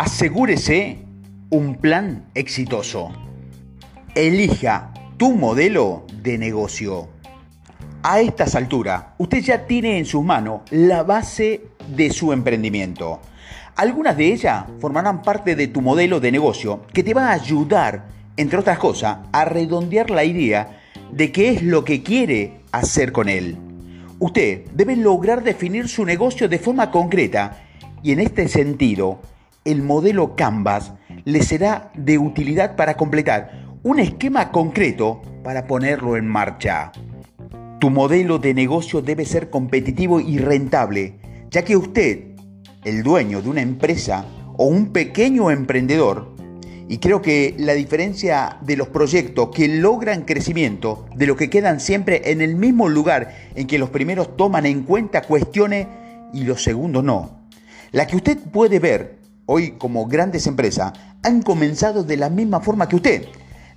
Asegúrese un plan exitoso. Elija tu modelo de negocio. A estas alturas, usted ya tiene en sus manos la base de su emprendimiento. Algunas de ellas formarán parte de tu modelo de negocio que te va a ayudar, entre otras cosas, a redondear la idea de qué es lo que quiere hacer con él. Usted debe lograr definir su negocio de forma concreta y en este sentido, el modelo Canvas le será de utilidad para completar un esquema concreto para ponerlo en marcha. Tu modelo de negocio debe ser competitivo y rentable, ya que usted, el dueño de una empresa o un pequeño emprendedor, y creo que la diferencia de los proyectos que logran crecimiento, de los que quedan siempre en el mismo lugar en que los primeros toman en cuenta cuestiones y los segundos no. La que usted puede ver hoy como grandes empresas han comenzado de la misma forma que usted.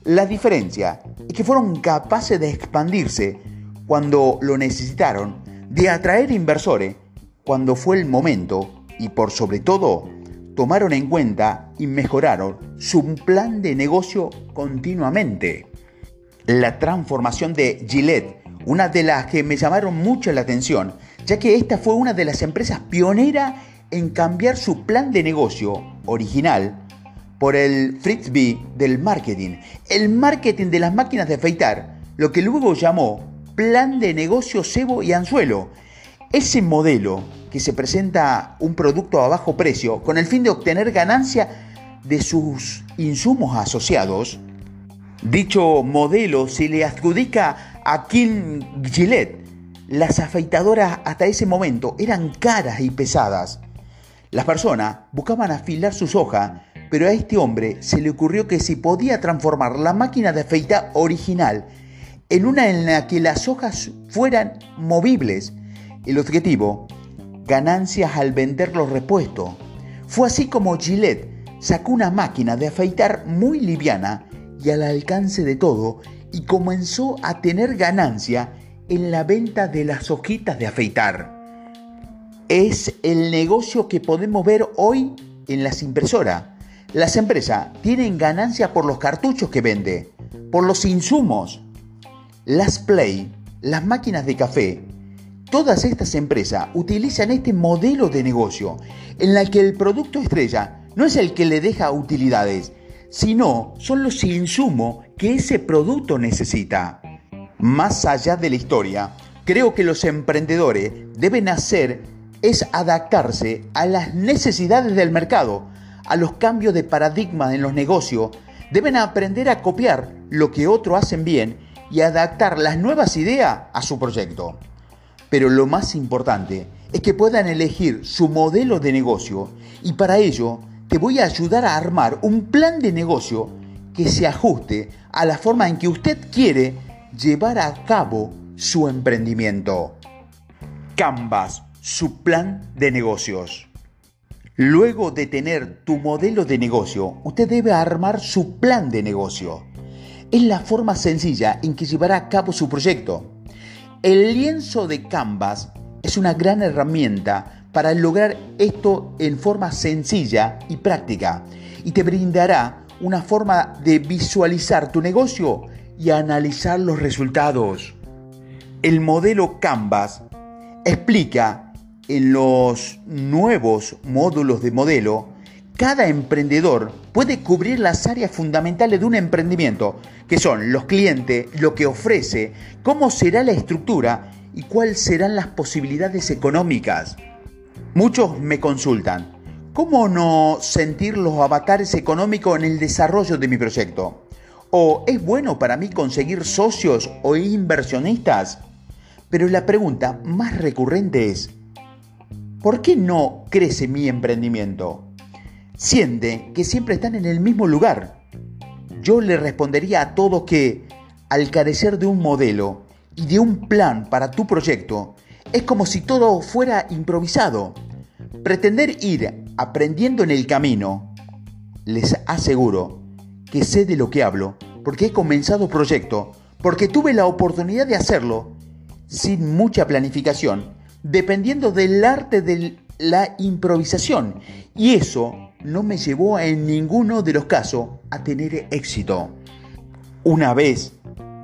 La diferencia es que fueron capaces de expandirse cuando lo necesitaron, de atraer inversores cuando fue el momento y por sobre todo tomaron en cuenta y mejoraron su plan de negocio continuamente. La transformación de Gillette, una de las que me llamaron mucho la atención, ya que esta fue una de las empresas pioneras en cambiar su plan de negocio original por el Fritzby del marketing, el marketing de las máquinas de afeitar, lo que luego llamó plan de negocio cebo y anzuelo. Ese modelo que se presenta un producto a bajo precio con el fin de obtener ganancia de sus insumos asociados, dicho modelo se le adjudica a King Gillette. Las afeitadoras hasta ese momento eran caras y pesadas. Las personas buscaban afilar sus hojas, pero a este hombre se le ocurrió que si podía transformar la máquina de afeitar original en una en la que las hojas fueran movibles, el objetivo ganancias al vender los repuestos. Fue así como Gillette sacó una máquina de afeitar muy liviana y al alcance de todo y comenzó a tener ganancia en la venta de las hojitas de afeitar. Es el negocio que podemos ver hoy en las impresoras. Las empresas tienen ganancia por los cartuchos que vende, por los insumos. Las Play, las máquinas de café, Todas estas empresas utilizan este modelo de negocio en el que el producto estrella no es el que le deja utilidades, sino son los insumos que ese producto necesita. Más allá de la historia, creo que los emprendedores deben hacer es adaptarse a las necesidades del mercado, a los cambios de paradigma en los negocios, deben aprender a copiar lo que otros hacen bien y adaptar las nuevas ideas a su proyecto. Pero lo más importante es que puedan elegir su modelo de negocio y para ello te voy a ayudar a armar un plan de negocio que se ajuste a la forma en que usted quiere llevar a cabo su emprendimiento. Canvas, su plan de negocios. Luego de tener tu modelo de negocio, usted debe armar su plan de negocio. Es la forma sencilla en que llevará a cabo su proyecto. El lienzo de Canvas es una gran herramienta para lograr esto en forma sencilla y práctica y te brindará una forma de visualizar tu negocio y analizar los resultados. El modelo Canvas explica en los nuevos módulos de modelo cada emprendedor puede cubrir las áreas fundamentales de un emprendimiento, que son los clientes, lo que ofrece, cómo será la estructura y cuáles serán las posibilidades económicas. Muchos me consultan, ¿cómo no sentir los avatares económicos en el desarrollo de mi proyecto? ¿O es bueno para mí conseguir socios o inversionistas? Pero la pregunta más recurrente es, ¿por qué no crece mi emprendimiento? siente que siempre están en el mismo lugar. Yo le respondería a todos que, al carecer de un modelo y de un plan para tu proyecto, es como si todo fuera improvisado. Pretender ir aprendiendo en el camino, les aseguro que sé de lo que hablo, porque he comenzado proyecto, porque tuve la oportunidad de hacerlo sin mucha planificación, dependiendo del arte de la improvisación. Y eso no me llevó en ninguno de los casos a tener éxito. Una vez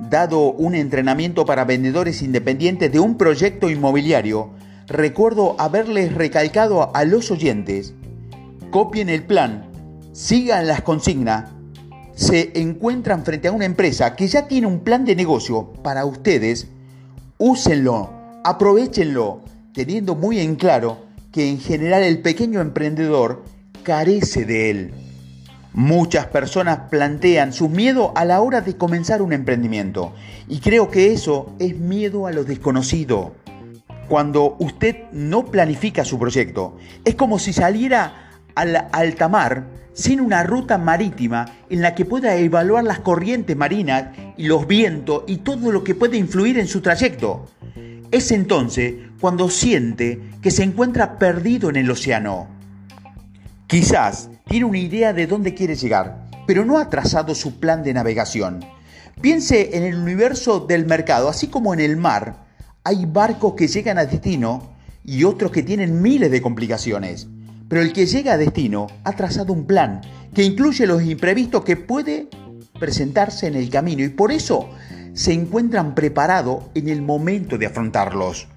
dado un entrenamiento para vendedores independientes de un proyecto inmobiliario, recuerdo haberles recalcado a los oyentes, copien el plan, sigan las consignas, se encuentran frente a una empresa que ya tiene un plan de negocio para ustedes, úsenlo, aprovechenlo, teniendo muy en claro que en general el pequeño emprendedor carece de él. Muchas personas plantean su miedo a la hora de comenzar un emprendimiento y creo que eso es miedo a lo desconocido. Cuando usted no planifica su proyecto, es como si saliera al alta mar sin una ruta marítima en la que pueda evaluar las corrientes marinas y los vientos y todo lo que puede influir en su trayecto. Es entonces cuando siente que se encuentra perdido en el océano. Quizás tiene una idea de dónde quiere llegar, pero no ha trazado su plan de navegación. Piense en el universo del mercado, así como en el mar. Hay barcos que llegan a destino y otros que tienen miles de complicaciones. Pero el que llega a destino ha trazado un plan que incluye los imprevistos que puede presentarse en el camino y por eso se encuentran preparados en el momento de afrontarlos.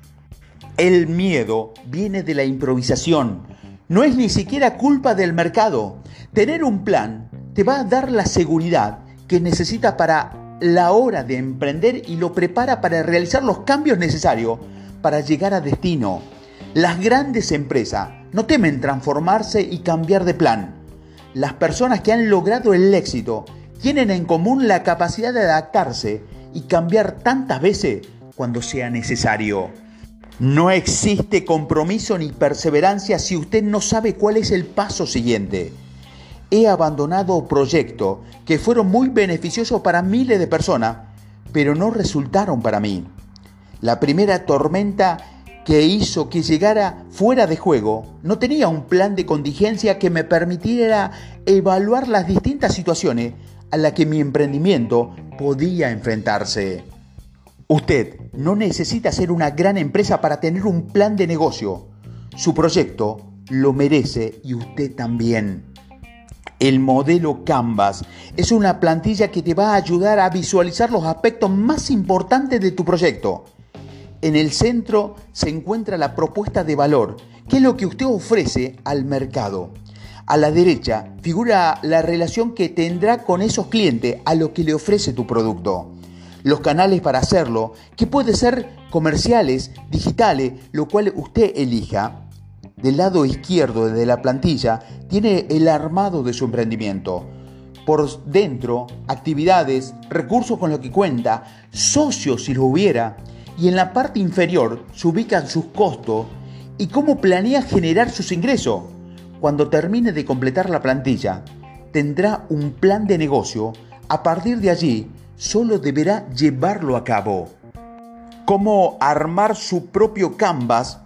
El miedo viene de la improvisación, no es ni siquiera culpa del mercado. Tener un plan te va a dar la seguridad que necesitas para la hora de emprender y lo prepara para realizar los cambios necesarios para llegar a destino. Las grandes empresas no temen transformarse y cambiar de plan. Las personas que han logrado el éxito tienen en común la capacidad de adaptarse y cambiar tantas veces cuando sea necesario. No existe compromiso ni perseverancia si usted no sabe cuál es el paso siguiente. He abandonado proyectos que fueron muy beneficiosos para miles de personas, pero no resultaron para mí. La primera tormenta que hizo que llegara fuera de juego no tenía un plan de contingencia que me permitiera evaluar las distintas situaciones a las que mi emprendimiento podía enfrentarse. Usted no necesita ser una gran empresa para tener un plan de negocio. Su proyecto lo merece y usted también. El modelo Canvas es una plantilla que te va a ayudar a visualizar los aspectos más importantes de tu proyecto. En el centro se encuentra la propuesta de valor, que es lo que usted ofrece al mercado. A la derecha figura la relación que tendrá con esos clientes a lo que le ofrece tu producto los canales para hacerlo, que puede ser comerciales, digitales, lo cual usted elija. Del lado izquierdo de la plantilla tiene el armado de su emprendimiento. Por dentro, actividades, recursos con los que cuenta, socios si lo hubiera. Y en la parte inferior se ubican sus costos y cómo planea generar sus ingresos. Cuando termine de completar la plantilla, tendrá un plan de negocio. A partir de allí, solo deberá llevarlo a cabo. Cómo armar su propio canvas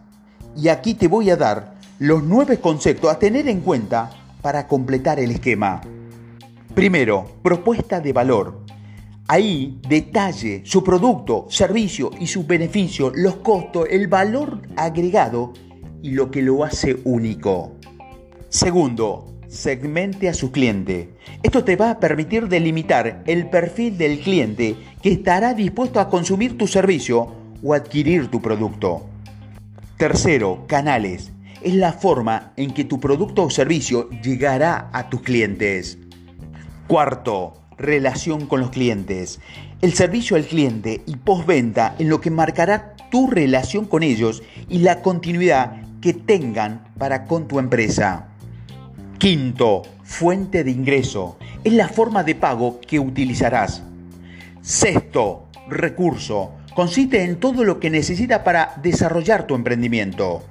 y aquí te voy a dar los nueve conceptos a tener en cuenta para completar el esquema. Primero, propuesta de valor. Ahí detalle su producto, servicio y sus beneficios, los costos, el valor agregado y lo que lo hace único. Segundo, segmente a su cliente. Esto te va a permitir delimitar el perfil del cliente que estará dispuesto a consumir tu servicio o adquirir tu producto. Tercero, canales. Es la forma en que tu producto o servicio llegará a tus clientes. Cuarto, relación con los clientes. El servicio al cliente y postventa en lo que marcará tu relación con ellos y la continuidad que tengan para con tu empresa. Quinto, fuente de ingreso. Es la forma de pago que utilizarás. Sexto, recurso. Consiste en todo lo que necesitas para desarrollar tu emprendimiento.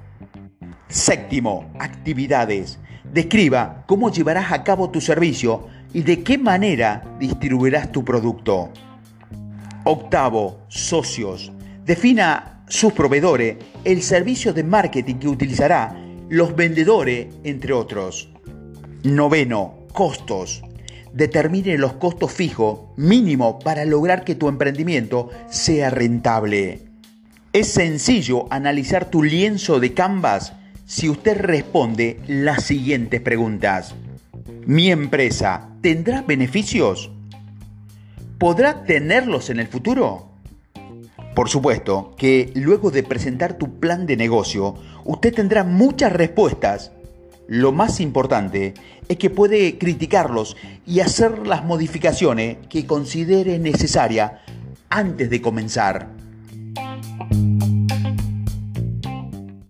Séptimo, actividades. Describa cómo llevarás a cabo tu servicio y de qué manera distribuirás tu producto. Octavo, socios. Defina sus proveedores, el servicio de marketing que utilizará, los vendedores, entre otros. Noveno, costos. Determine los costos fijos mínimo para lograr que tu emprendimiento sea rentable. Es sencillo analizar tu lienzo de Canvas si usted responde las siguientes preguntas. ¿Mi empresa tendrá beneficios? ¿Podrá tenerlos en el futuro? Por supuesto que luego de presentar tu plan de negocio, usted tendrá muchas respuestas. Lo más importante es que puede criticarlos y hacer las modificaciones que considere necesaria antes de comenzar.